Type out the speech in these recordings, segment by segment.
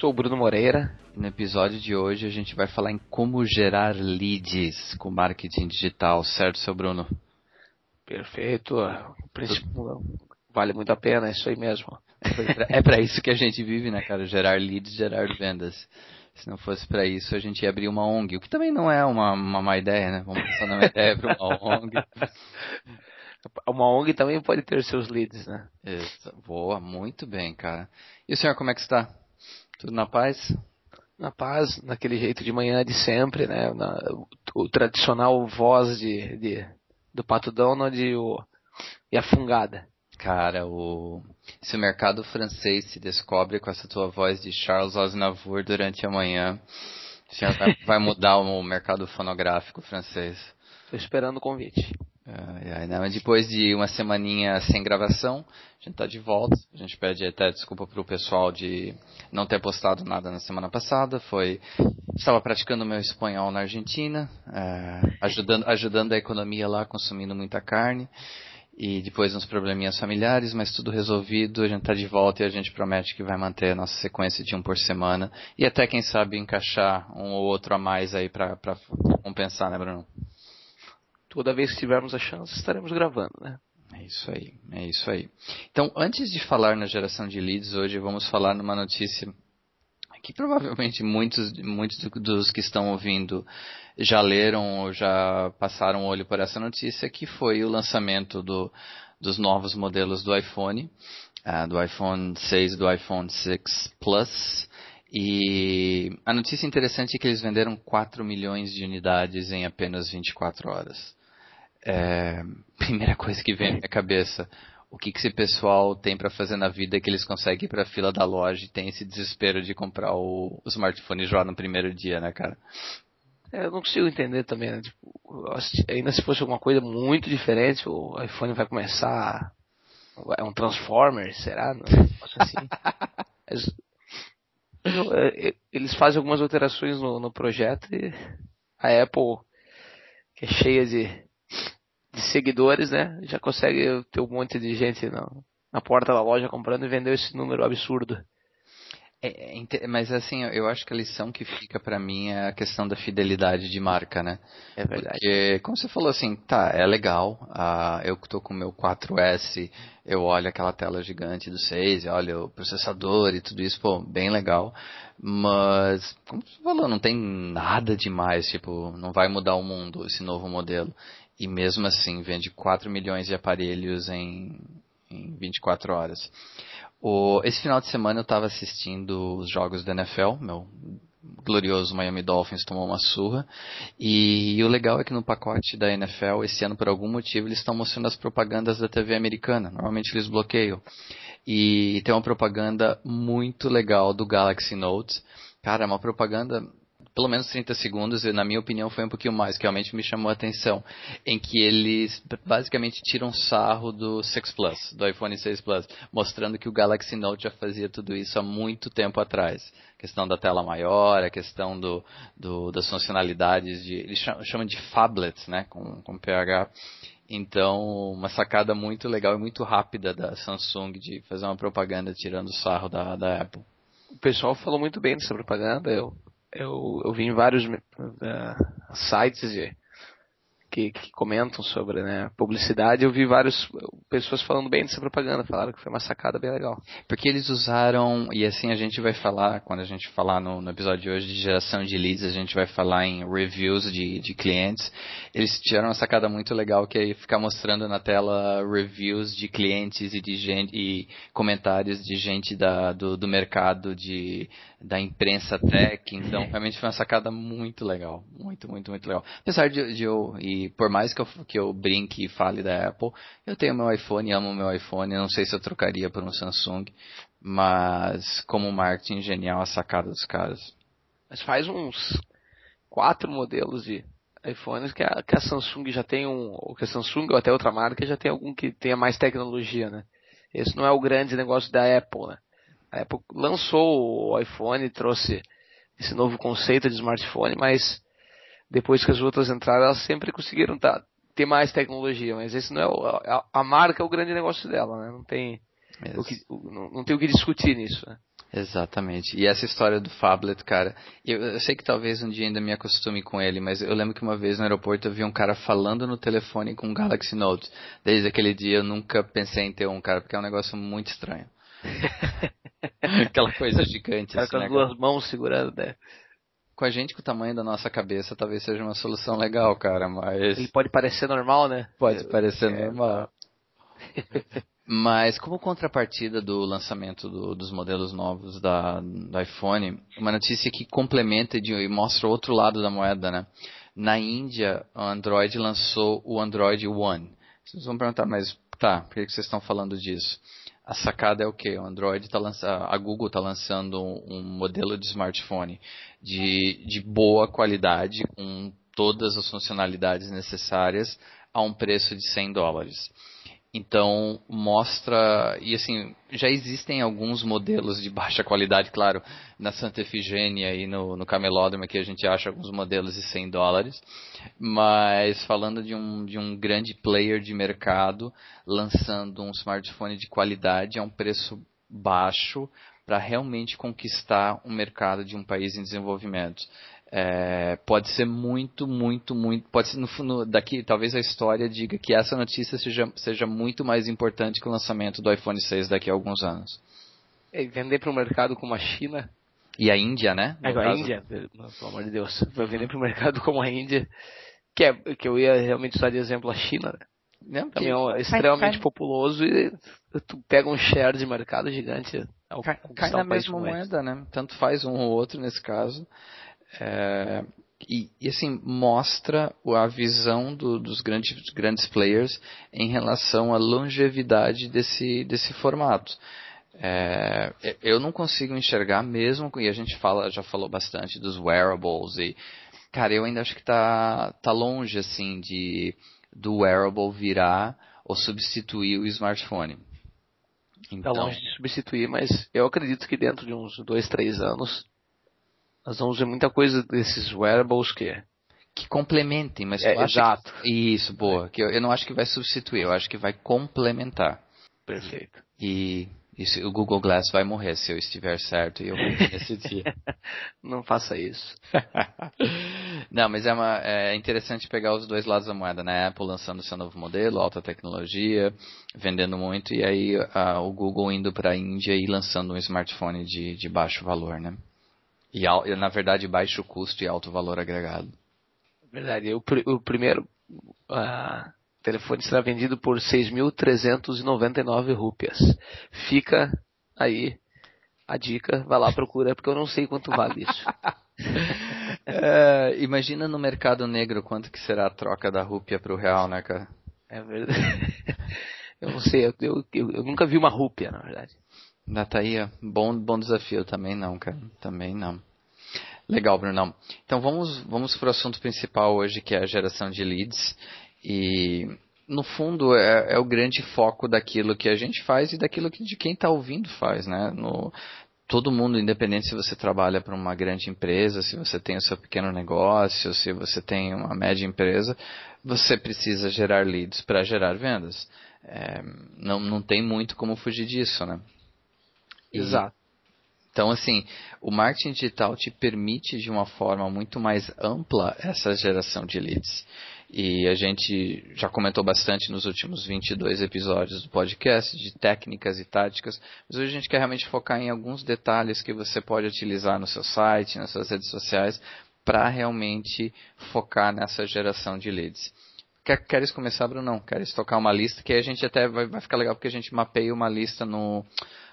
Sou o Bruno Moreira. No episódio de hoje a gente vai falar em como gerar leads com marketing digital, certo, seu Bruno? Perfeito. Vale muito a pena, é isso aí mesmo. É para isso que a gente vive, né, cara? Gerar leads, gerar vendas. Se não fosse para isso, a gente ia abrir uma ONG, o que também não é uma, uma má ideia, né? Vamos pensar numa ideia para uma ONG. Uma ONG também pode ter seus leads, né? Isso. Boa, muito bem, cara. E o senhor, como é que está? Tudo na paz? Na paz, naquele jeito de manhã de sempre, né? Na, o, o, tradicional voz de, de, do Pato Donald e, o, e a fungada. Cara, o, se o mercado francês se descobre com essa tua voz de Charles Aznavour durante a manhã, vai, vai mudar o mercado fonográfico francês. Estou esperando o convite. É, né? Depois de uma semaninha sem gravação, a gente está de volta. A gente pede até desculpa para o pessoal de não ter postado nada na semana passada. Foi estava praticando meu espanhol na Argentina, é, ajudando, ajudando a economia lá, consumindo muita carne. E depois uns probleminhas familiares, mas tudo resolvido. A gente está de volta e a gente promete que vai manter a nossa sequência de um por semana. E até, quem sabe, encaixar um ou outro a mais aí para compensar, né, Bruno? Toda vez que tivermos a chance, estaremos gravando, né? É isso aí, é isso aí. Então, antes de falar na geração de leads, hoje vamos falar numa notícia que provavelmente muitos, muitos dos que estão ouvindo já leram ou já passaram o olho por essa notícia, que foi o lançamento do, dos novos modelos do iPhone, uh, do iPhone 6 do iPhone 6 Plus. E a notícia interessante é que eles venderam 4 milhões de unidades em apenas 24 horas é, primeira coisa que vem na minha cabeça, o que, que esse pessoal tem para fazer na vida que eles conseguem ir para a fila da loja e tem esse desespero de comprar o, o smartphone já no primeiro dia, né, cara? É, eu não consigo entender também, né? Tipo, ainda se fosse alguma coisa muito diferente, o iPhone vai começar. É um Transformer, será? Assim. Mas, é, eles fazem algumas alterações no, no projeto e a Apple, que é cheia de de seguidores, né? Já consegue ter um monte de gente na, na porta da loja comprando e vendeu esse número absurdo. É, é mas assim, eu acho que a lição que fica para mim é a questão da fidelidade de marca, né? É verdade. Porque, como você falou assim, tá, é legal, uh, eu que tô com o meu 4S, eu olho aquela tela gigante do 6, olho o processador e tudo isso, pô, bem legal. Mas, como você falou, não tem nada demais, tipo, não vai mudar o mundo esse novo modelo e mesmo assim vende 4 milhões de aparelhos em, em 24 horas. O, esse final de semana eu estava assistindo os jogos da NFL, meu glorioso Miami Dolphins tomou uma surra. E, e, o legal é que no pacote da NFL, esse ano, por algum motivo, eles estão mostrando as propagandas da TV americana. Normalmente eles bloqueiam. E tem uma propaganda muito legal do Galaxy Note. Cara, é uma propaganda pelo menos 30 segundos, e na minha opinião foi um pouquinho mais, que realmente me chamou a atenção, em que eles basicamente tiram sarro do 6 Plus, do iPhone 6 Plus, mostrando que o Galaxy Note já fazia tudo isso há muito tempo atrás. A questão da tela maior, a questão do, do das funcionalidades de, eles chamam de phablets, né, com, com PH. Então, uma sacada muito legal e muito rápida da Samsung de fazer uma propaganda tirando sarro da, da Apple. O pessoal falou muito bem dessa propaganda. Eu eu, eu vi em vários uh, sites que, que, comentam sobre né, publicidade, eu vi várias pessoas falando bem dessa propaganda, falaram que foi uma sacada bem legal. Porque eles usaram, e assim a gente vai falar, quando a gente falar no, no episódio de hoje de geração de leads, a gente vai falar em reviews de, de clientes, eles tiveram uma sacada muito legal que é ficar mostrando na tela reviews de clientes e de gente, e comentários de gente da, do, do mercado de da imprensa tech, então realmente foi uma sacada muito legal, muito, muito, muito legal. Apesar de, de eu, e por mais que eu, que eu brinque e fale da Apple, eu tenho meu iPhone, amo meu iPhone, não sei se eu trocaria por um Samsung, mas como marketing genial a sacada dos caras. Mas faz uns quatro modelos de iPhones que a, que a Samsung já tem um, ou que a Samsung ou até outra marca já tem algum que tenha mais tecnologia, né? Esse não é o grande negócio da Apple, né? A Apple lançou o iPhone, trouxe esse novo conceito de smartphone, mas depois que as outras entraram, elas sempre conseguiram tá, ter mais tecnologia, mas esse não é o, a, a, marca é o grande negócio dela, né? Não tem o que, não, não tem o que discutir nisso, né? Exatamente. E essa história do Fablet, cara, eu, eu, sei que talvez um dia ainda me acostume com ele, mas eu lembro que uma vez no aeroporto eu vi um cara falando no telefone com um Galaxy Note. Desde aquele dia eu nunca pensei em ter um, cara, porque é um negócio muito estranho. Aquela coisa gigante. Cara, assim, com as né, duas mãos segurando, né? Com a gente com o tamanho da nossa cabeça, talvez seja uma solução legal, cara, mas. Ele pode parecer normal, né? Pode parecer é, normal. Mas como contrapartida do lançamento do, dos modelos novos da, do iPhone, uma notícia que complementa e mostra o outro lado da moeda, né? Na Índia, o Android lançou o Android One. Vocês vão perguntar, mas tá, por que vocês estão falando disso? A sacada é o que? O Android está lançando, a Google está lançando um, um, modelo de smartphone de, de boa qualidade, com todas as funcionalidades necessárias, a um preço de 100 dólares. Então mostra e assim já existem alguns modelos de baixa qualidade, claro, na Santa Efigênia e no, no Camelódromo que a gente acha alguns modelos de 100 dólares, mas falando de um, de um grande player de mercado lançando um smartphone de qualidade a um preço baixo para realmente conquistar um mercado de um país em desenvolvimento é, pode ser muito, muito, muito. Pode ser no, no, daqui, talvez a história diga que essa notícia seja, seja muito mais importante que o lançamento do iPhone 6 daqui a alguns anos. E vender para o mercado como a China. E a Índia, né? É, a Índia, pelo amor de Deus. Vai vender para o mercado como a Índia, que, é, que eu ia realmente usar de exemplo a China. Né? Também é extremamente cai, populoso e tu pega um share de mercado gigante. Cai, cai na mesma moeda, né? Tanto faz um ou outro nesse caso. É, e, e, assim mostra a visão do, dos grandes, grandes players em relação à longevidade desse, desse formato. É, eu não consigo enxergar mesmo e a gente fala já falou bastante dos wearables e cara eu ainda acho que está tá longe assim de do wearable virar ou substituir o smartphone. Está então, longe de substituir, mas eu acredito que dentro de uns dois, três anos nós vamos ver muita coisa desses wearables que que complementem, mas é, exato. Que, isso, boa. Que eu, eu, não acho que vai substituir, eu acho que vai complementar. Perfeito. E isso, o Google Glass vai morrer se eu estiver certo e eu nesse dia. Não faça isso. não, mas é, uma, é interessante pegar os dois lados da moeda, né? A Apple lançando seu novo modelo, alta tecnologia, vendendo muito, e aí uh, o Google indo para a Índia e lançando um smartphone de, de baixo valor, né? E, na verdade, baixo custo e alto valor agregado. Verdade. O, o primeiro uh, telefone será vendido por 6.399 rúpias. Fica aí a dica, vai lá procura, porque eu não sei quanto vale isso. é, imagina no mercado negro quanto que será a troca da rúpia para o real, né, cara? É verdade. Eu não sei, eu, eu, eu nunca vi uma rúpia, na verdade. Da tá. Bom, bom desafio também não, cara. Também não. Legal, Brunão. Então vamos, vamos para o assunto principal hoje, que é a geração de leads. E no fundo é, é o grande foco daquilo que a gente faz e daquilo que de quem está ouvindo faz, né? No, todo mundo, independente se você trabalha para uma grande empresa, se você tem o seu pequeno negócio, se você tem uma média empresa, você precisa gerar leads para gerar vendas. É, não, não tem muito como fugir disso, né? Exato. Então, assim, o marketing digital te permite de uma forma muito mais ampla essa geração de leads. E a gente já comentou bastante nos últimos 22 episódios do podcast de técnicas e táticas, mas hoje a gente quer realmente focar em alguns detalhes que você pode utilizar no seu site, nas suas redes sociais, para realmente focar nessa geração de leads. Quer, queres começar, Bruno? Não. Queres tocar uma lista que a gente até vai, vai ficar legal porque a gente mapeia uma lista no,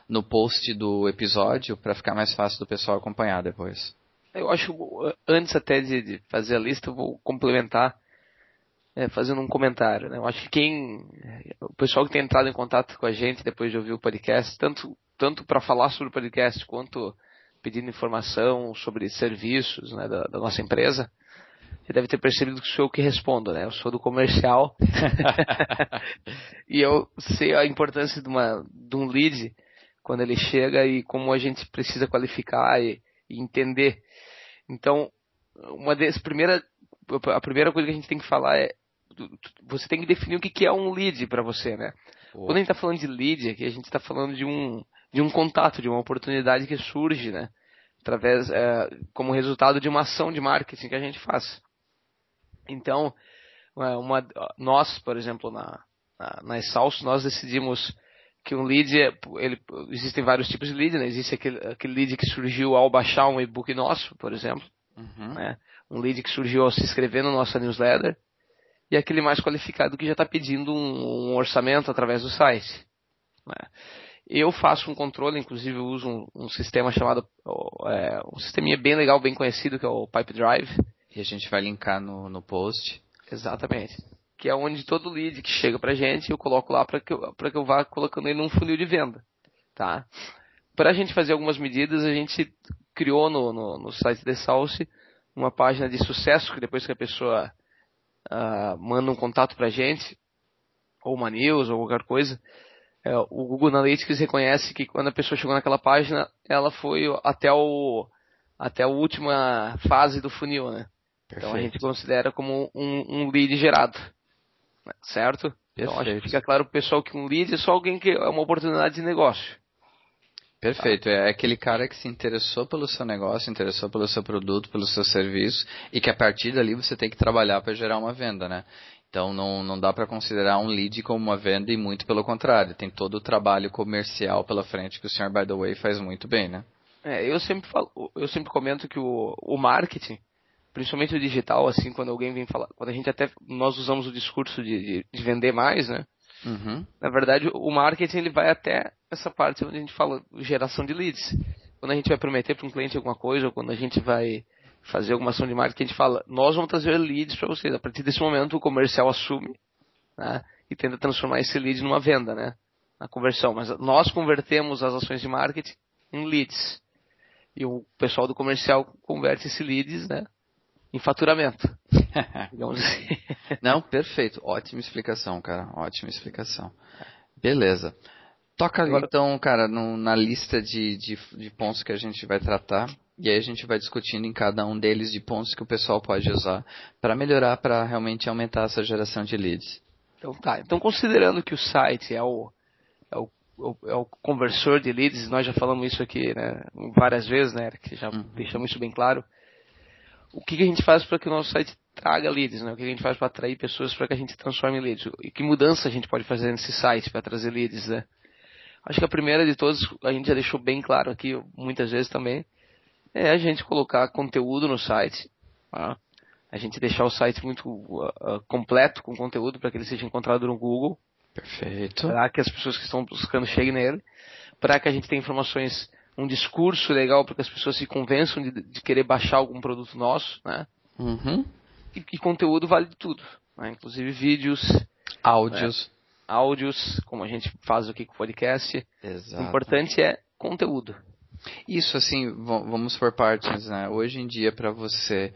no post do episódio para ficar mais fácil do pessoal acompanhar depois. Eu acho, antes até de, fazer a lista, eu vou complementar é, fazendo um comentário. Né? Eu acho que quem, o pessoal que tem entrado em contato com a gente depois de ouvir o podcast, tanto, tanto para falar sobre o podcast quanto pedindo informação sobre serviços né, da, da, nossa empresa, você deve ter percebido que sou eu que respondo, né? Eu sou do comercial. e eu sei a importância de, uma, de um lead quando ele chega e como a gente precisa qualificar e, e entender. Então, uma das primeiras, a primeira coisa que a gente tem que falar é você tem que definir o que é um lead para você, né? Quando a gente está falando de lead aqui, a gente está falando de um, de um contato, de uma oportunidade que surge, né? Através, é, como resultado de uma ação de marketing que a gente faz. Então, é, uma, nós, por exemplo, na, na, na Exalso, nós decidimos que um lead, é, ele, existem vários tipos de lead, né? Existe aquele, aquele lead que surgiu ao baixar um e-book nosso, por exemplo. Uhum. Né? Um lead que surgiu ao se inscrever na nossa newsletter e aquele mais qualificado que já está pedindo um, um, orçamento através do site. Né? Eu faço um controle, inclusive eu uso um, um sistema chamado, é, um sisteminha bem legal, bem conhecido, que é o Pipe Drive. E a gente vai linkar no, no post. Exatamente. Que é onde todo lead que chega pra gente, eu coloco lá para que, eu, que eu vá colocando ele num funil de venda. Tá? Para a gente fazer algumas medidas, a gente criou no, no, no site de Salsi uma página de sucesso, que depois que a pessoa uh, manda um contato para a gente, ou uma news, ou qualquer coisa, é, o Google Analytics reconhece que quando a pessoa chegou naquela página, ela foi até o até a última fase do funil, né? Perfeito. Então a gente considera como um, um lead gerado? Certo? Perfeito. Então acho que fica claro pro pessoal que um lead é só alguém que é uma oportunidade de negócio. Perfeito, é aquele cara que se interessou pelo seu negócio, interessou pelo seu produto, pelo seu serviço e que a partir dali você tem que trabalhar para gerar uma venda, né? Então não, não dá para considerar um lead como uma venda e muito pelo contrário, tem todo o trabalho comercial pela frente que o senhor by the way faz muito bem, né? É, eu sempre falo, eu sempre comento que o, o marketing, principalmente o digital, assim, quando alguém vem falar, quando a gente até nós usamos o discurso de, de, de vender mais, né? Uhum. Na verdade, o marketing ele vai até essa parte onde a gente fala geração de leads. Quando a gente vai prometer para um cliente alguma coisa, ou quando a gente vai fazer alguma ação de marketing, a gente fala, nós vamos trazer leads para vocês. A partir desse momento, o comercial assume né, e tenta transformar esse lead numa venda, né, na conversão. Mas nós convertemos as ações de marketing em leads. E o pessoal do comercial converte esses leads né, em faturamento. Digamos assim. Não, perfeito. Ótima explicação, cara. Ótima explicação. Beleza. Toca Agora, então, cara, no, na lista de, de, de, pontos que a gente vai tratar. E aí a gente vai discutindo em cada um deles de pontos que o pessoal pode usar para melhorar, para realmente aumentar essa geração de leads. Então tá. Então considerando que o site é o, é o, é o conversor de leads, nós já falamos isso aqui né, várias vezes, né, que já uhum. deixamos isso bem claro o que, que a gente faz para que o nosso site traga leads, né? O que a gente faz para atrair pessoas para que a gente transforme leads? E que mudança a gente pode fazer nesse site para trazer leads, né? Acho que a primeira de todas, a gente já deixou bem claro aqui muitas vezes também, é a gente colocar conteúdo no site, tá? a gente deixar o site muito uh, completo com conteúdo para que ele seja encontrado no Google. Perfeito. Para que as pessoas que estão buscando cheguem nele. Para que a gente tenha informações um discurso legal para que as pessoas se convençam de, de querer baixar algum produto nosso, né? Uhum. E, e, conteúdo vale de tudo, né? inclusive vídeos, áudios, né? áudios, como a gente faz aqui com o podcast. Exato. O importante é conteúdo. Isso, assim, vamos por partes, né? Hoje em dia, para você,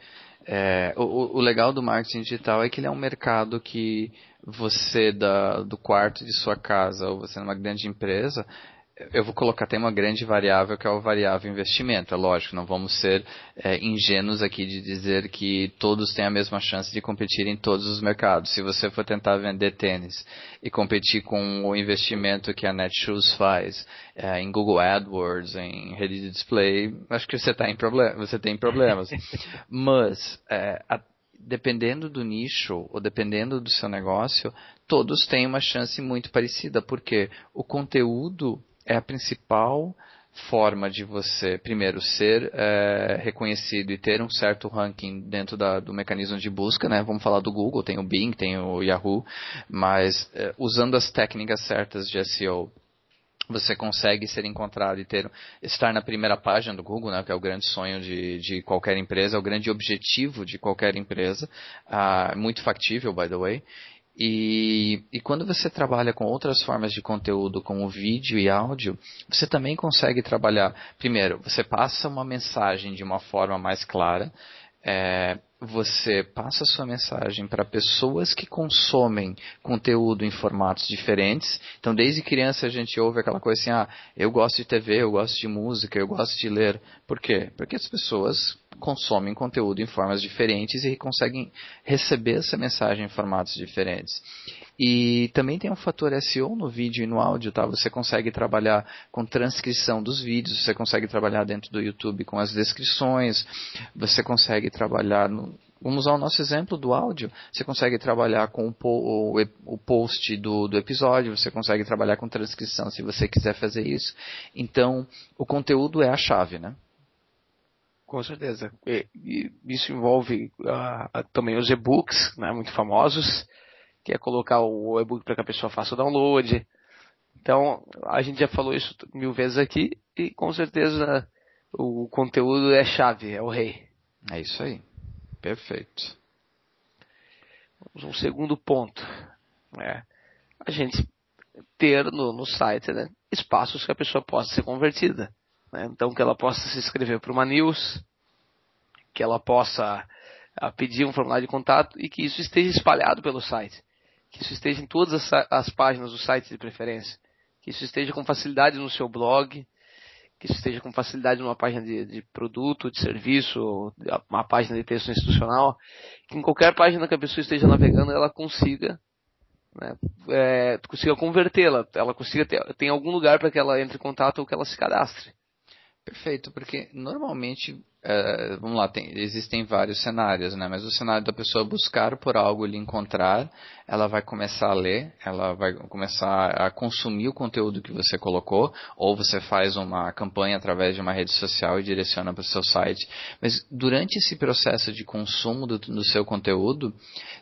é, o, o, legal do marketing digital é que ele é um mercado que você da, do quarto de sua casa ou você numa grande empresa eu vou colocar tem uma grande variável que é o variável investimento. É lógico, não vamos ser é, ingênuos aqui de dizer que todos têm a mesma chance de competir em todos os mercados. Se você for tentar vender tênis e competir com o investimento que a Netshoes faz é, em Google AdWords, em rede de display, acho que você, tá em problem você tem problemas. Mas é, a, dependendo do nicho ou dependendo do seu negócio, todos têm uma chance muito parecida, porque o conteúdo é a principal forma de você, primeiro, ser é, reconhecido e ter um certo ranking dentro da, do mecanismo de busca, né? Vamos falar do Google, tem o Bing, tem o Yahoo, mas é, usando as técnicas certas de SEO, você consegue ser encontrado e ter estar na primeira página do Google, né, que é o grande sonho de, de qualquer empresa, é o grande objetivo de qualquer empresa, uh, muito factível, by the way. E, e, quando você trabalha com outras formas de conteúdo, como vídeo e áudio, você também consegue trabalhar. Primeiro, você passa uma mensagem de uma forma mais clara. É, você passa sua mensagem para pessoas que consomem conteúdo em formatos diferentes. Então, desde criança a gente ouve aquela coisa assim: ah, eu gosto de TV, eu gosto de música, eu gosto de ler. Por quê? Porque as pessoas consomem conteúdo em formas diferentes e conseguem receber essa mensagem em formatos diferentes. E também tem um fator SEO no vídeo e no áudio, tá? Você consegue trabalhar com transcrição dos vídeos, você consegue trabalhar dentro do YouTube com as descrições, você consegue trabalhar no, Vamos usar o nosso exemplo do áudio. Você consegue trabalhar com o, post do, do, episódio, você consegue trabalhar com transcrição se você quiser fazer isso. Então, o conteúdo é a chave, né? Com certeza. E, e isso envolve uh, também os e-books, né, muito famosos que é colocar o e-book para que a pessoa faça o download. Então, a gente já falou isso mil vezes aqui e com certeza o conteúdo é chave, é o rei. É isso aí. Perfeito. Vamos um segundo ponto. É, a gente ter no, no site né, espaços que a pessoa possa ser convertida. Né? Então, que ela possa se inscrever para uma news, que ela possa a, pedir um formulário de contato e que isso esteja espalhado pelo site que isso esteja em todas as, as páginas do site de preferência, que isso esteja com facilidade no seu blog, que isso esteja com facilidade numa página de, de, produto, de serviço, uma página de texto institucional, que em qualquer página que a pessoa esteja navegando ela consiga, né, é, consiga convertê-la, ela consiga ter, tem algum lugar para que ela entre em contato ou que ela se cadastre. Perfeito, porque normalmente Uh, vamos lá, tem, existem vários cenários, né? Mas o cenário da pessoa buscar por algo e encontrar, ela vai começar a ler, ela vai começar a consumir o conteúdo que você colocou, ou você faz uma campanha através de uma rede social e direciona para o seu site. Mas durante esse processo de consumo do, do seu conteúdo,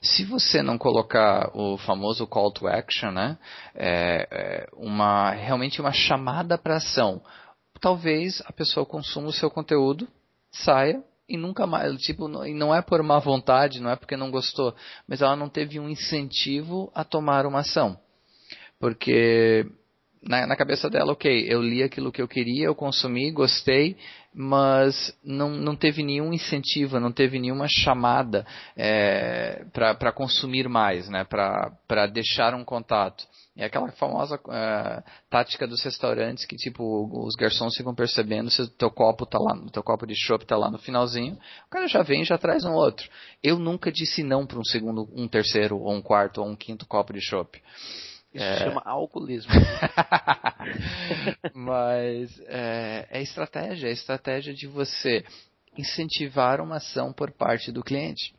se você não colocar o famoso call to action, né? É, é uma, realmente uma chamada para ação, talvez a pessoa consuma o seu conteúdo saia e nunca mais, tipo, não, não é por má vontade, não é porque não gostou, mas ela não teve um incentivo a tomar uma ação. Porque na, na, cabeça dela, ok, eu li aquilo que eu queria, eu consumi, gostei, mas não, não teve nenhum incentivo, não teve nenhuma chamada é, para consumir mais, né, para deixar um contato. É aquela famosa uh, tática dos restaurantes que, tipo, os garçons ficam percebendo se o teu copo tá lá, teu copo de chopp tá lá no finalzinho, o cara já vem e já traz um outro. Eu nunca disse não para um segundo, um terceiro, ou um quarto, ou um quinto copo de chopp. Isso é... chama alcoolismo. Mas é, é estratégia, é estratégia de você incentivar uma ação por parte do cliente.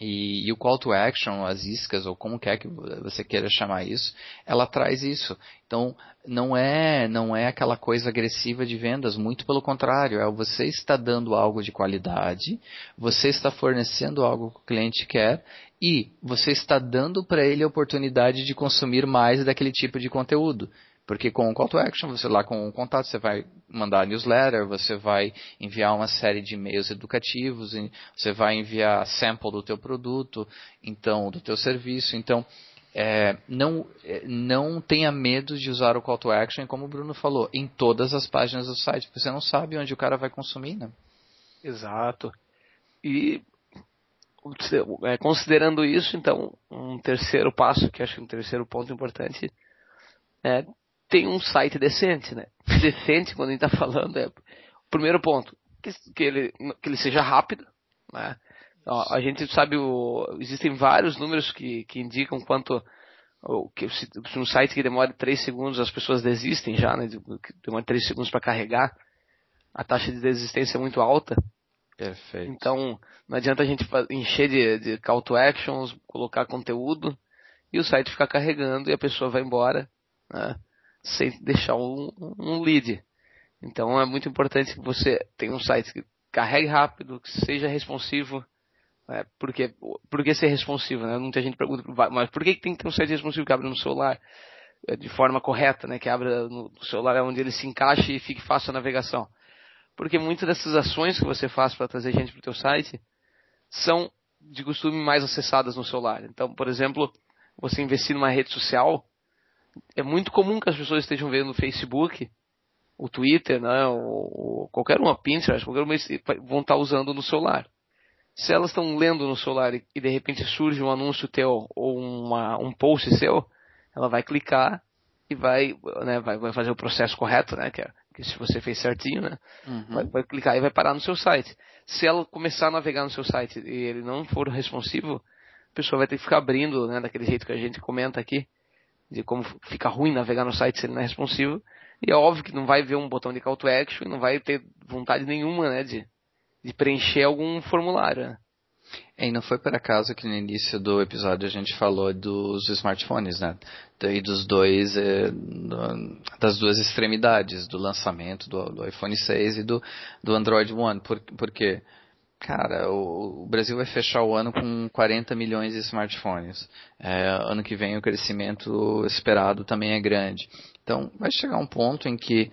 E, e, o call to action, as iscas, ou como quer que você queira chamar isso, ela traz isso. Então, não é, não é aquela coisa agressiva de vendas, muito pelo contrário, é você está dando algo de qualidade, você está fornecendo algo que o cliente quer e você está dando para ele a oportunidade de consumir mais daquele tipo de conteúdo. Porque com o call to action, você lá com o contato, você vai mandar newsletter, você vai enviar uma série de e-mails educativos, você vai enviar sample do teu produto, então do teu serviço. Então, é, não, é, não tenha medo de usar o call to action, como o Bruno falou, em todas as páginas do site, porque você não sabe onde o cara vai consumir, né? Exato. E considerando isso, então, um terceiro passo, que acho que um terceiro ponto importante, é tem um site decente, né? Decente, quando a gente está falando, é o primeiro ponto, que, que, ele, que ele seja rápido, né? A gente sabe, o, existem vários números que, que indicam quanto que, se, um site que demora 3 segundos as pessoas desistem já, né? Demora 3 segundos para carregar. A taxa de desistência é muito alta. Perfeito. Então, não adianta a gente encher de, de call to actions, colocar conteúdo e o site ficar carregando e a pessoa vai embora. Né? sem deixar um, um lead. Então é muito importante que você tenha um site que carregue rápido, que seja responsivo. É, porque, por que ser responsivo? Né? Muita gente pergunta, mas por que tem que ter um site responsivo que abre no celular é, de forma correta, né? que abra no celular onde ele se encaixe e fique fácil a navegação? Porque muitas dessas ações que você faz para trazer gente para o teu site são de costume mais acessadas no celular. Então, por exemplo, você investir numa rede social é muito comum que as pessoas estejam vendo no Facebook, o Twitter, né, ou, qualquer uma, Pinterest, qualquer uma, vão estar usando no celular. Se elas estão lendo no celular e, de repente surge um anúncio teu ou uma, um post seu, ela vai clicar e vai, né, vai, vai fazer o processo correto, né? Que, é, que se você fez certinho, né? Uhum. Vai, vai, clicar e vai parar no seu site. Se ela começar a navegar no seu site e ele não for responsivo, a pessoa vai ter que ficar abrindo, né? Daquele jeito que a gente comenta aqui, de como fica ruim navegar no site se ele não é responsivo. E é óbvio que não vai ver um botão de call to action e não vai ter vontade nenhuma, né? De, de preencher algum formulário. Né? E não foi por acaso que no início do episódio a gente falou dos smartphones, né? E dos dois, eh, das duas extremidades, do lançamento do, do, iPhone 6 e do, do Android One. Por, porque, cara, o, o, Brasil vai fechar o ano com 40 milhões de smartphones. É, ano que vem o crescimento esperado também é grande. Então, vai chegar um ponto em que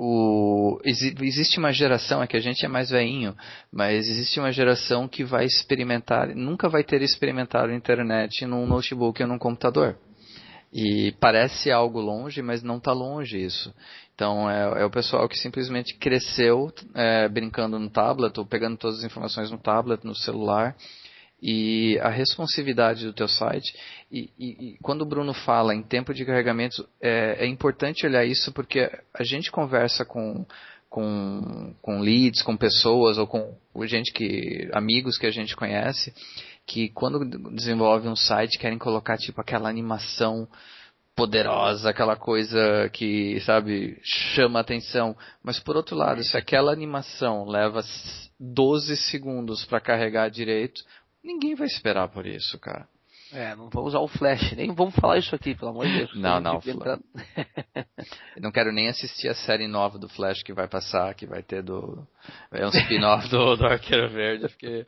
o, existe uma geração, é que a gente é mais veinho, mas existe uma geração que vai experimentar, nunca vai ter experimentado a internet num notebook ou num computador. E parece algo longe, mas não está longe isso. Então é, é, o pessoal que simplesmente cresceu é, brincando no tablet ou pegando todas as informações no tablet, no celular e a responsividade do teu site. E, e, e, quando o Bruno fala em tempo de carregamento, é, é, importante olhar isso porque a gente conversa com, com, com leads, com pessoas ou com gente que amigos que a gente conhece que quando desenvolve um site querem colocar tipo aquela animação poderosa, aquela coisa que, sabe, chama atenção. Mas por outro lado, se aquela animação leva 12 segundos para carregar direito, Ninguém vai esperar por isso, cara. É, não vou usar o Flash, nem vamos falar isso aqui, pelo amor de Deus. Não, não. não quero nem assistir a série nova do Flash que vai passar, que vai ter do. É um spin-off do, do Arqueiro Verde, porque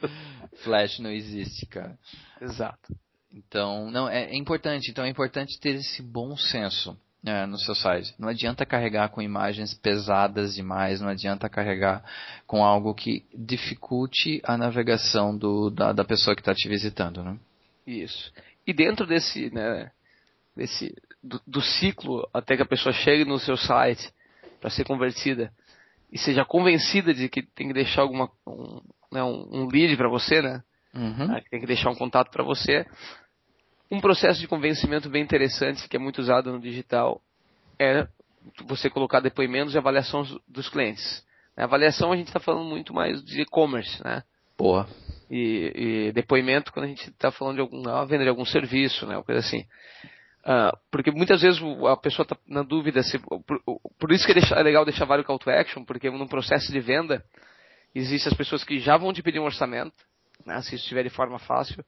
Flash não existe, cara. Exato. Então, não, é, é importante, então é importante ter esse bom senso é, no seu site. Não adianta carregar com imagens pesadas demais, não adianta carregar com algo que dificulte a navegação do, da, da pessoa que está te visitando. Né? Isso. E dentro desse, né, desse do, do, ciclo até que a pessoa chegue no seu site para ser convertida e seja convencida de que tem que deixar alguma um, né, um, lead para você, né? Uhum. Né, tem que deixar um contato para você um processo de convencimento bem interessante que é muito usado no digital é você colocar depoimentos e avaliação dos clientes. A avaliação a gente está falando muito mais de e-commerce, né? Boa. E, e, depoimento quando a gente está falando de alguma venda de algum serviço, né? Uma coisa assim. Uh, porque muitas vezes a pessoa está na dúvida se por, por isso que é legal deixar vários call to action, porque no processo de venda existem as pessoas que já vão te pedir um orçamento, né? Se isso estiver de forma fácil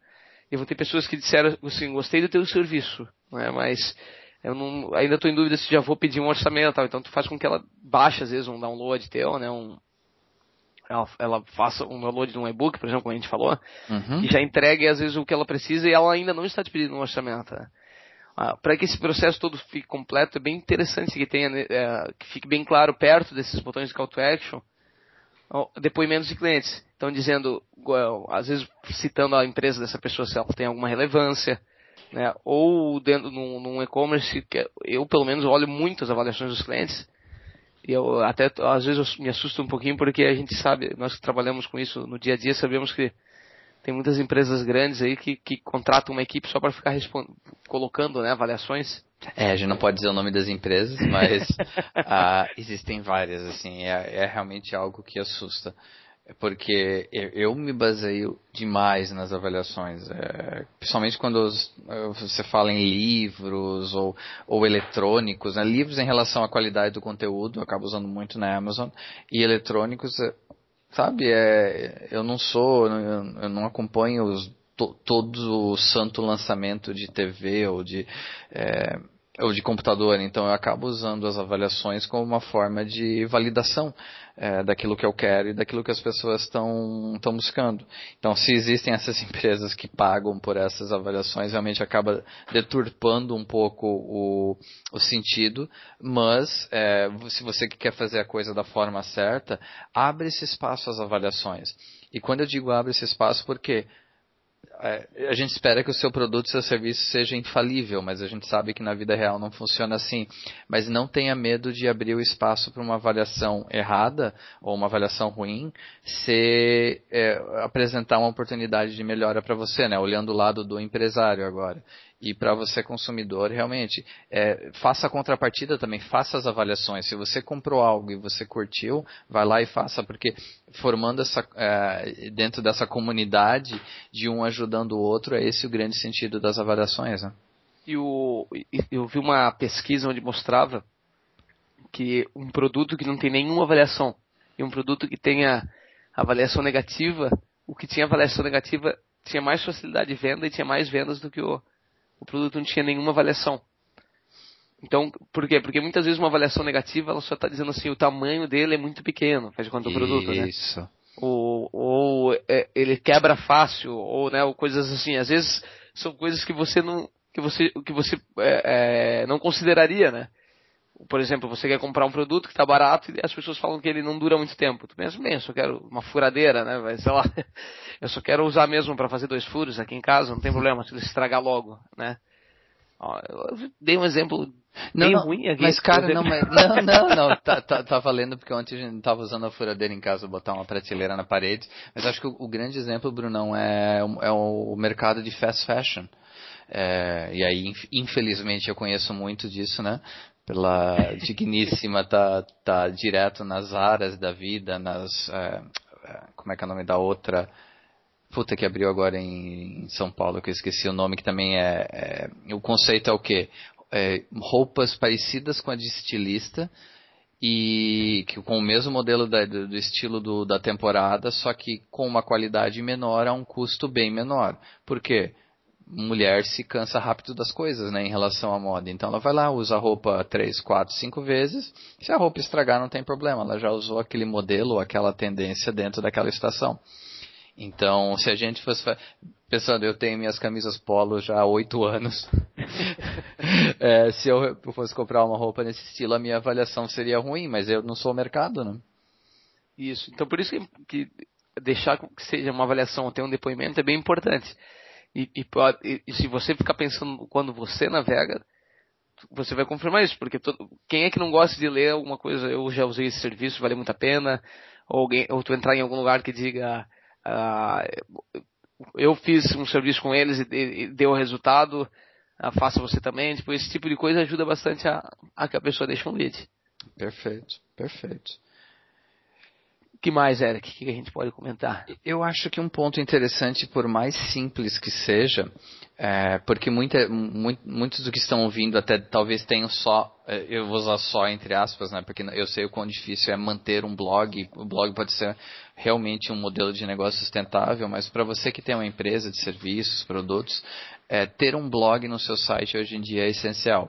e vão ter pessoas que disseram assim, gostei do teu serviço, né? mas eu não, ainda estou em dúvida se já vou pedir um orçamento, então tu faz com que ela baixe às vezes um download teu, né? Um, ela, ela faça um download de um e-book, por exemplo, como a gente falou, uhum. e já entregue às vezes o que ela precisa e ela ainda não está te pedindo um orçamento. Né? Ah, Para que esse processo todo fique completo, é bem interessante que tenha, né, é, que fique bem claro perto desses botões de call to action, depoimentos de clientes. Então dizendo, às vezes citando a empresa dessa pessoa se ela tem alguma relevância, né? Ou dentro num, num e-commerce que eu pelo menos olho muito as avaliações dos clientes. E eu até às vezes eu me assusto um pouquinho porque a gente sabe, nós que trabalhamos com isso no dia a dia, sabemos que tem muitas empresas grandes aí que, que contratam uma equipe só para ficar colocando né, avaliações. É, a gente não pode dizer o nome das empresas, mas uh, existem várias, assim, é, é, realmente algo que assusta. Porque eu, eu me baseio demais nas avaliações, é, principalmente quando os, você fala em livros ou, ou eletrônicos, né? livros em relação à qualidade do conteúdo, eu acabo usando muito na Amazon, e eletrônicos, é, sabe, é, eu não sou, eu, não acompanho os, to, todo o santo lançamento de TV ou de é, ou de computador, então eu acabo usando as avaliações como uma forma de validação é, daquilo que eu quero e daquilo que as pessoas estão buscando. Então, se existem essas empresas que pagam por essas avaliações, realmente acaba deturpando um pouco o, o sentido, mas é, se você quer fazer a coisa da forma certa, abre esse espaço às avaliações. E quando eu digo abre esse espaço, porque é, a gente espera que o seu produto, seu serviço seja infalível, mas a gente sabe que na vida real não funciona assim. Mas não tenha medo de abrir o espaço para uma avaliação errada ou uma avaliação ruim, se é, apresentar uma oportunidade de melhora para você, né? Olhando o lado do empresário agora. E para você consumidor, realmente, é, faça a contrapartida também, faça as avaliações. Se você comprou algo e você curtiu, vai lá e faça, porque formando essa, é, dentro dessa comunidade de um ajudando o outro, é esse o grande sentido das avaliações. Né? E o, eu vi uma pesquisa onde mostrava que um produto que não tem nenhuma avaliação e um produto que tenha avaliação negativa, o que tinha avaliação negativa tinha mais facilidade de venda e tinha mais vendas do que o, o produto não tinha nenhuma avaliação. Então, por quê? Porque muitas vezes uma avaliação negativa ela só está dizendo assim, o tamanho dele é muito pequeno, faz de conta do produto, né? Isso. Ou, ou é, ele quebra fácil, ou, né, ou coisas assim. Às vezes são coisas que você não, que você, que você é, é, não consideraria, né? Por exemplo, você quer comprar um produto que está barato e as pessoas falam que ele não dura muito tempo. Tu pensa, bem, eu só quero uma furadeira, né? Mas, sei lá, eu só quero usar mesmo para fazer dois furos aqui em casa, não tem problema se estragar logo, né? Ó, eu dei um exemplo não, bem não, ruim aqui. Mas, cara, não, mas, não, não, não, tá, tá, tá valendo porque ontem a gente tava usando a furadeira em casa, botar uma prateleira na parede. Mas acho que o, o grande exemplo, Brunão, é, é o mercado de fast fashion. É, e aí, infelizmente, eu conheço muito disso, né? Pela digníssima tá, tá direto nas áreas da vida, nas. É, é, como é que é o nome da outra? Puta que abriu agora em, em São Paulo, que eu esqueci o nome, que também é. é o conceito é o quê? É, roupas parecidas com a de estilista e que com o mesmo modelo da, do, estilo do, da temporada, só que com uma qualidade menor a um custo bem menor. Por quê? Mulher se cansa rápido das coisas, né, em relação à moda. Então ela vai lá, usa a roupa três, quatro, cinco vezes. Se a roupa estragar, não tem problema. Ela já usou aquele modelo, aquela tendência dentro daquela estação. Então, se a gente fosse pensando, eu tenho minhas camisas polo já há oito anos. é, se eu fosse comprar uma roupa nesse estilo, a minha avaliação seria ruim, mas eu não sou o mercado, né? Isso. Então, por isso que, que deixar que seja uma avaliação, ter um depoimento é bem importante. E, e, e, e, se você ficar pensando quando você navega, você vai confirmar isso, porque todo, quem é que não gosta de ler alguma coisa, eu já usei esse serviço, vale muito a pena, ou, alguém, ou tu entrar em algum lugar que diga, ah, eu fiz um serviço com eles e, deu resultado, ah, faça você também, tipo, esse tipo de coisa ajuda bastante a, a que a pessoa deixe um lead. Perfeito, perfeito que mais, Eric? Que a gente pode comentar? Eu acho que um ponto interessante, por mais simples que seja, é, porque muita, muito, muitos do que estão ouvindo até talvez tenham só, é, eu vou usar só entre aspas, né, porque eu sei o quão difícil é manter um blog. O blog pode ser realmente um modelo de negócio sustentável, mas para você que tem uma empresa de serviços, produtos, é, ter um blog no seu site hoje em dia é essencial.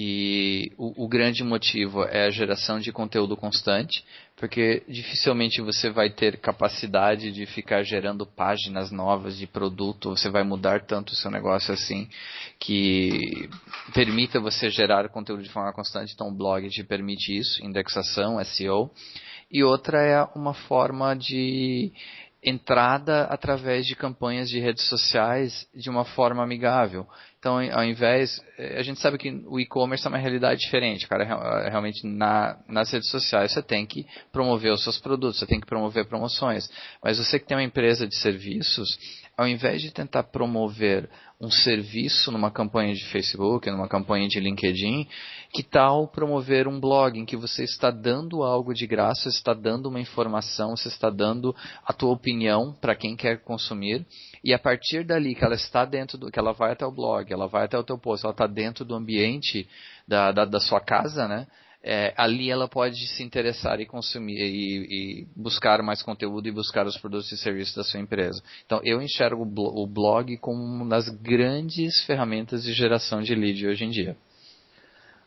E o, o, grande motivo é a geração de conteúdo constante, porque dificilmente você vai ter capacidade de ficar gerando páginas novas de produto, você vai mudar tanto o seu negócio assim, que permita você gerar conteúdo de forma constante. Então, o blog te permite isso, indexação, SEO. E outra é uma forma de entrada através de campanhas de redes sociais de uma forma amigável. Então, ao invés, eh, a gente sabe que o e-commerce é uma realidade diferente, cara. Eh, realmente na, nas redes sociais você tem que promover os seus produtos, você tem que promover promoções. Mas você que tem uma empresa de serviços, ao invés de tentar promover um serviço numa campanha de Facebook, numa campanha de LinkedIn, que tal promover um blog em que você está dando algo de graça, está dando uma informação, você está dando a tua opinião para quem quer consumir e a partir dali que ela está dentro do, que ela vai até o blog, ela vai até o teu post, ela está dentro do ambiente da, da, da sua casa, né? É, ali ela pode se interessar e consumir e, e, buscar mais conteúdo e buscar os produtos e serviços da sua empresa. Então eu enxergo o blog como uma das grandes ferramentas de geração de lead hoje em dia.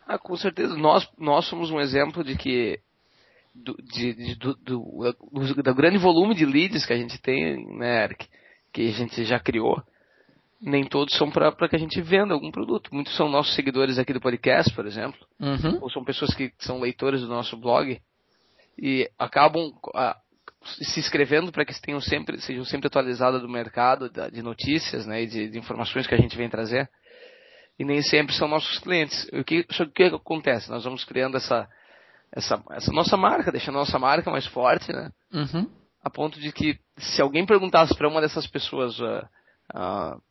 Ah, com certeza nós nós somos um exemplo de que do, de, de, do, do, do, grande volume de leads que a gente tem, né, Eric, que a gente já criou nem todos são para que a gente venda algum produto. Muitos são nossos seguidores aqui do podcast, por exemplo, uhum. ou são pessoas que são leitores do nosso blog e acabam se inscrevendo para que tenham sempre, sejam sempre atualizadas do mercado, de notícias, né, e de, de, informações que a gente vem trazer. E nem sempre são nossos clientes. O que, só que o que acontece? Nós vamos criando essa, essa, essa nossa marca, deixando a nossa marca mais forte, né? Uhum. A ponto de que se alguém perguntasse para uma dessas pessoas uh, uh,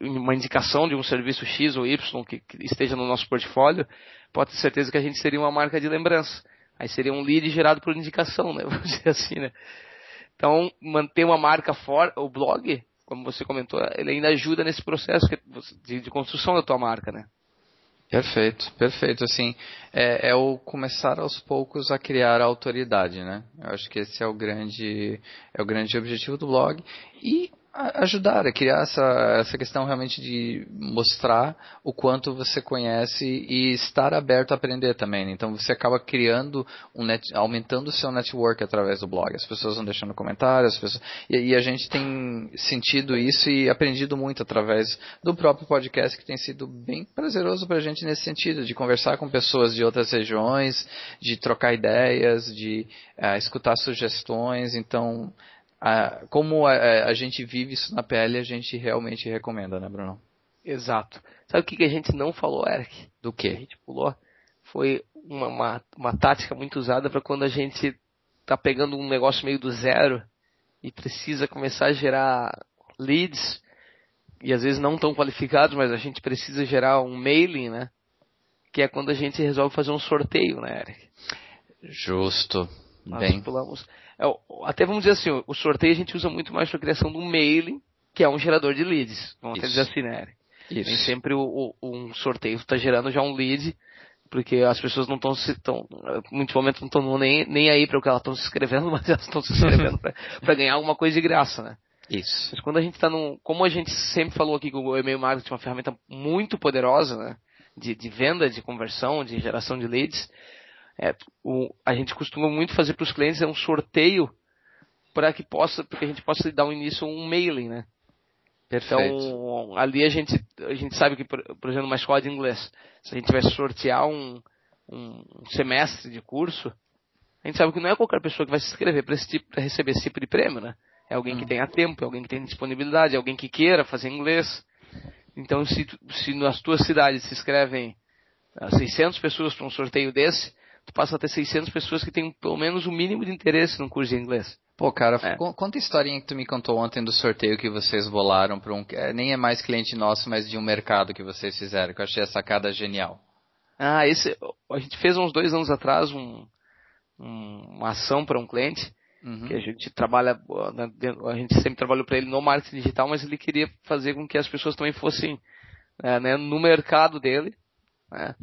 uma indicação de um serviço X ou Y que, esteja no nosso portfólio, pode ter certeza que a gente seria uma marca de lembrança. Aí seria um lead gerado por indicação, né? Vamos dizer assim, né? Então, manter uma marca forte, o blog, como você comentou, ele ainda ajuda nesse processo de, de construção da tua marca, né? Perfeito, perfeito. Assim, é, é, o começar aos poucos a criar a autoridade, né? Eu acho que esse é o grande, é o grande objetivo do blog. E ajudar a criar essa, essa questão realmente de mostrar o quanto você conhece e estar aberto a aprender também. Né? Então você acaba criando um net, aumentando o seu network através do blog. As pessoas vão deixando comentários, pessoas, e, e, a gente tem sentido isso e aprendido muito através do próprio podcast que tem sido bem prazeroso para a gente nesse sentido de conversar com pessoas de outras regiões, de trocar ideias, de uh, escutar sugestões. Então a, como a, a, gente vive isso na pele, a gente realmente recomenda, né, Bruno? Exato. Sabe o que, que a gente não falou, Eric? Do que? A gente pulou. Foi uma, uma, uma tática muito usada para quando a gente tá pegando um negócio meio do zero e precisa começar a gerar leads e às vezes não tão qualificados, mas a gente precisa gerar um mailing, né? Que é quando a gente resolve fazer um sorteio, né, Eric? Justo. Nós Bem. pulamos. É, até vamos dizer assim, o sorteio a gente usa muito mais para a criação do mailing, que é um gerador de leads. Vamos dizer assim, né? Isso. Nem sempre o, o, um sorteio está gerando já um lead, porque as pessoas não estão se estão muitos momentos não estão nem, nem aí para o que elas estão se inscrevendo, mas elas estão se inscrevendo para ganhar alguma coisa de graça, né? Isso. Mas quando a gente está num, como a gente sempre falou aqui que o e-mail marketing é uma ferramenta muito poderosa, né? De, de venda, de conversão, de geração de leads, é, o, a gente costuma muito fazer para os clientes é um sorteio para que possa, porque a gente possa dar um início a um mailing, né? Perfeito. Então, ali a gente, a gente sabe que, por, por exemplo, uma escola de inglês, se a gente vai sortear um, um semestre de curso, a gente sabe que não é qualquer pessoa que vai se inscrever para tipo, receber esse tipo de prêmio, né? É alguém que hum. tenha tempo, é alguém que tenha disponibilidade, é alguém que queira fazer inglês. Então, se, se nas tuas cidades se inscrevem 600 ah, pessoas para um sorteio desse, tu passa a ter 600 pessoas que têm pelo menos o mínimo de interesse no curso de inglês. Pô, cara, é. conta a historinha que tu me contou ontem do sorteio que vocês bolaram para um. É, nem é mais cliente nosso, mas de um mercado que vocês fizeram, que eu achei a sacada genial. Ah, esse. A gente fez uns dois anos atrás um, um, uma ação para um cliente. Uhum. Que a gente trabalha, né, a gente sempre trabalhou para ele no marketing digital, mas ele queria fazer com que as pessoas também fossem é, né, no mercado dele, né,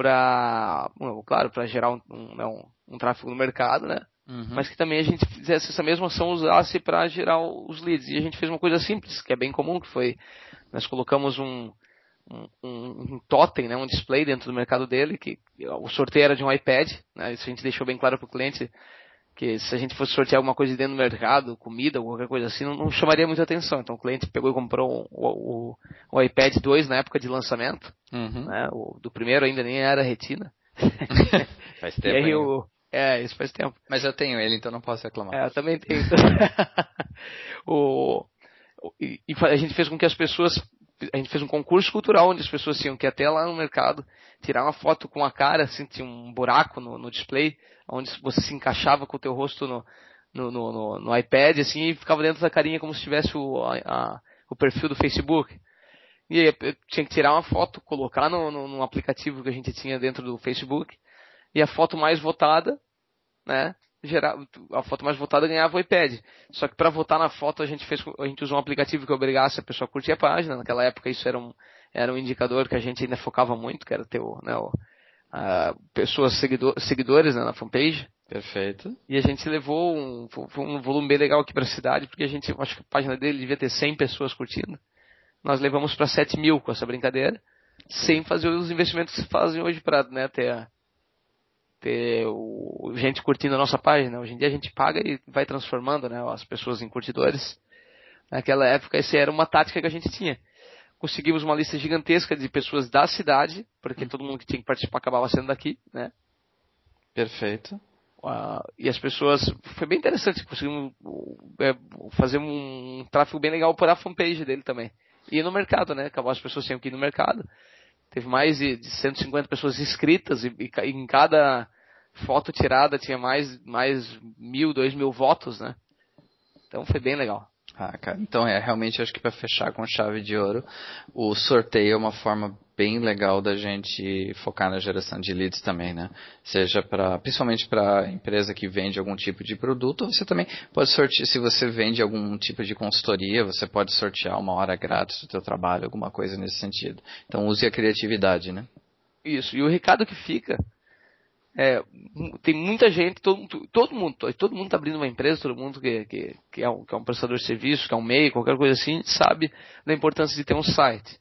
para, claro, para gerar um, um, né, um, um, tráfego no mercado, né? Uhum. Mas que também a gente fizesse essa mesma ação usasse para gerar os leads. E a gente fez uma coisa simples, que é bem comum, que foi nós colocamos um, um, um, totem, né, um display dentro do mercado dele, que o sorteio era de um iPad, né, isso a gente deixou bem claro para o cliente, que se a gente fosse sortear alguma coisa dentro do mercado, comida, qualquer coisa assim, não, não chamaria muita atenção. Então o cliente pegou e comprou o, o, o iPad 2 na época de lançamento. Uhum. Né? O, do primeiro ainda nem era retina. faz tempo. E aí o, é, isso faz tempo. Mas eu tenho ele, então não posso reclamar. É, eu também tenho. o, e, e a gente fez com que as pessoas a gente fez um concurso cultural onde as pessoas tinham que ir até lá no mercado tirar uma foto com a cara, assim, tinha um buraco no, no display, onde você se encaixava com o teu rosto no, no, no, no iPad, assim, e ficava dentro da carinha como se tivesse o, a, o perfil do Facebook. E aí tinha que tirar uma foto, colocar no, no, no, aplicativo que a gente tinha dentro do Facebook, e a foto mais votada, né, gerar, a foto mais votada ganhava o iPad. Só que para votar na foto a gente fez, a gente usou um aplicativo que obrigasse a pessoa a curtir a página. Naquela época isso era um, era um indicador que a gente ainda focava muito, que era ter o, né, o, a, pessoas seguidor, seguidores né, na fanpage. Perfeito. E a gente levou um, um volume bem legal aqui para a cidade, porque a gente, acho que a página dele devia ter 100 pessoas curtindo. Nós levamos para 7 mil com essa brincadeira, sem fazer os investimentos que se fazem hoje para né, ter ter o, gente curtindo a nossa página. Hoje em dia a gente paga e vai transformando né, as pessoas em curtidores. Naquela época, essa era uma tática que a gente tinha. Conseguimos uma lista gigantesca de pessoas da cidade, porque todo mundo que tinha que participar acabava sendo daqui, né? Perfeito. Uh, e as pessoas. Foi bem interessante, conseguimos é, fazer um, tráfego bem legal por a fanpage dele também. E no mercado, né? Acabou as pessoas tinham que ir no mercado. Teve mais de, de 150 pessoas inscritas e, e, em cada foto tirada tinha mais, mais mil, dois mil votos, né? Então foi bem legal. Ah, cara, então é realmente acho que para fechar com chave de ouro, o sorteio é uma forma bem legal da gente focar na geração de leads também, né? Seja para, principalmente para empresa que vende algum tipo de produto, você também pode sortear, se você vende algum tipo de consultoria, você pode sortear uma hora grátis do seu trabalho, alguma coisa nesse sentido. Então use a criatividade, né? Isso. E o recado que fica é, tem muita gente, todo, todo mundo, todo mundo está abrindo uma empresa, todo mundo que, que, que, é um, que é um prestador de serviço, que é um MEI, qualquer coisa assim, sabe da importância de ter um site.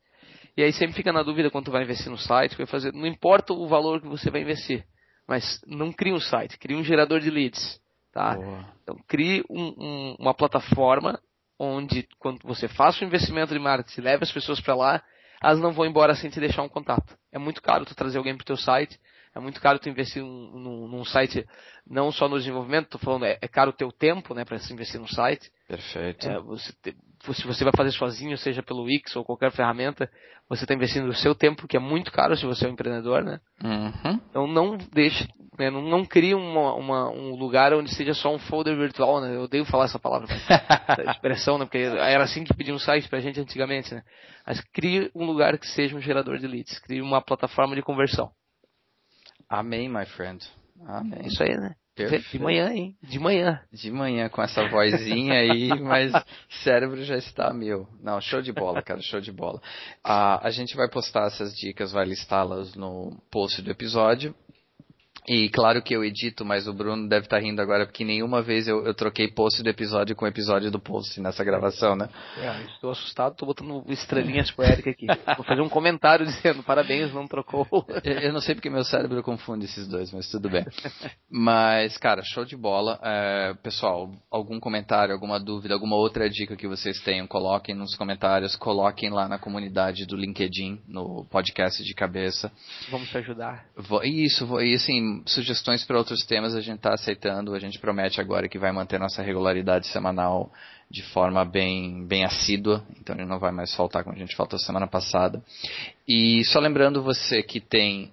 E aí sempre fica na dúvida quando vai investir no site, vai fazer, não importa o valor que você vai investir, mas não crie um site, crie um gerador de leads, tá? Então crie um, um, uma plataforma onde quando você faça um investimento de marketing, leve as pessoas para lá, elas não vão embora sem te deixar um contato. É muito caro tu trazer alguém para o teu site é muito caro tu investir num, num site, não só no desenvolvimento, estou falando, é, é, caro o teu tempo, né, para se investir num site. Perfeito. É, você te, se você vai fazer sozinho, seja pelo Wix ou qualquer ferramenta, você está investindo o seu tempo, que é muito caro se você é um empreendedor, né? Uhum. Então não deixe, né, não, não crie uma, uma, um lugar onde seja só um folder virtual, né? Eu odeio falar essa palavra, essa expressão, né? Porque era assim que pediam um site pra gente antigamente, né? Mas crie um lugar que seja um gerador de leads, crie uma plataforma de conversão. Amém, my friend. Amém. Isso aí, né? Perfeito. De manhã, hein? De manhã. De manhã, com essa vozinha aí, mas cérebro já está meu. Não, show de bola, cara, show de bola. Ah, a gente vai postar essas dicas, vai listá-las no post do episódio. E claro que eu edito, mas o Bruno deve estar tá rindo agora, porque nenhuma vez eu, eu troquei post do episódio com episódio do post nessa gravação, né? É, estou assustado, estou botando estrelinhas pro Eric aqui. Vou fazer um comentário dizendo, parabéns, não trocou. eu não sei porque meu cérebro confunde esses dois, mas tudo bem. Mas, cara, show de bola. É, pessoal, algum comentário, alguma dúvida, alguma outra dica que vocês tenham, coloquem nos comentários, coloquem lá na comunidade do LinkedIn, no podcast de cabeça. Vamos te ajudar. Isso, e assim, sugestões para outros temas a gente está aceitando. A gente promete agora que vai manter nossa regularidade semanal de forma bem, bem assídua. Então ele não vai mais faltar como a gente faltou semana passada. E só lembrando você que tem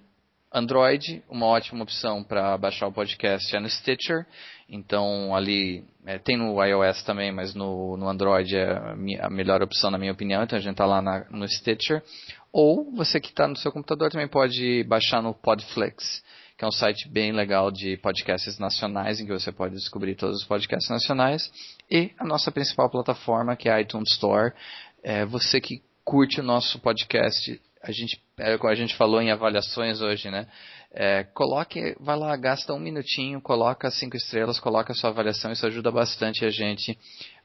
Android, uma ótima opção para baixar o podcast é no Stitcher. Então ali é, tem no iOS também, mas no, no Android é a, melhor opção na minha opinião. Então a gente está lá na, no Stitcher. Ou você que está no seu computador também pode baixar no Podflix que é um site bem legal de podcasts nacionais, em que você pode descobrir todos os podcasts nacionais. E a nossa principal plataforma, que é a iTunes Store. É, você que curte o nosso podcast, a gente, é, como a gente falou em avaliações hoje, né? É, coloque, vai lá, gasta um minutinho, coloca cinco estrelas, coloca a sua avaliação, isso ajuda bastante a gente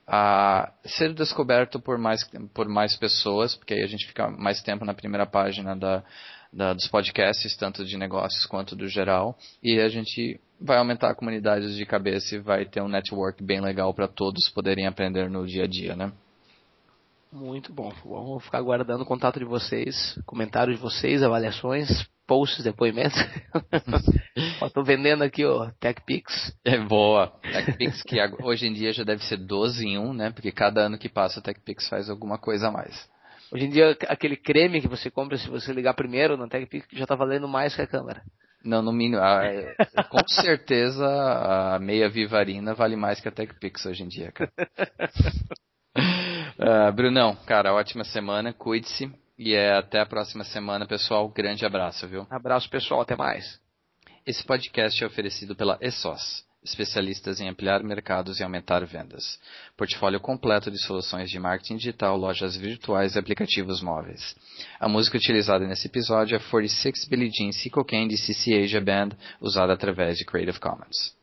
a ser descoberto por mais, por mais pessoas, porque aí a gente fica mais tempo na primeira página da, da, dos podcasts, tanto de negócios quanto do geral, e a gente vai aumentar a comunidade de cabeça e vai ter um network bem legal para todos poderem aprender no dia a dia, né? Muito bom. Vamos ficar aguardando o contato de vocês, comentários de vocês, avaliações, posts, depoimentos. Estou vendendo aqui o TechPix. É boa. TechPix que hoje em dia já deve ser 12 em 1, né? Porque cada ano que passa o TechPix faz alguma coisa a mais. Hoje em dia, aquele creme que você compra, se você ligar primeiro no TechPix, já está valendo mais que a câmera. Não, no mínimo. É, com certeza a meia Vivarina vale mais que a TechPix hoje em dia, cara. uh, Brunão, cara, ótima semana, cuide-se. E é até a próxima semana, pessoal. Grande abraço, viu? Abraço, pessoal. Até mais. Esse podcast é oferecido pela ESOS especialistas em ampliar mercados e aumentar vendas. Portfólio completo de soluções de marketing digital, lojas virtuais e aplicativos móveis. A música utilizada nesse episódio é 46 Billie Jean Sequel Candy CC Asia Band, usada através de Creative Commons.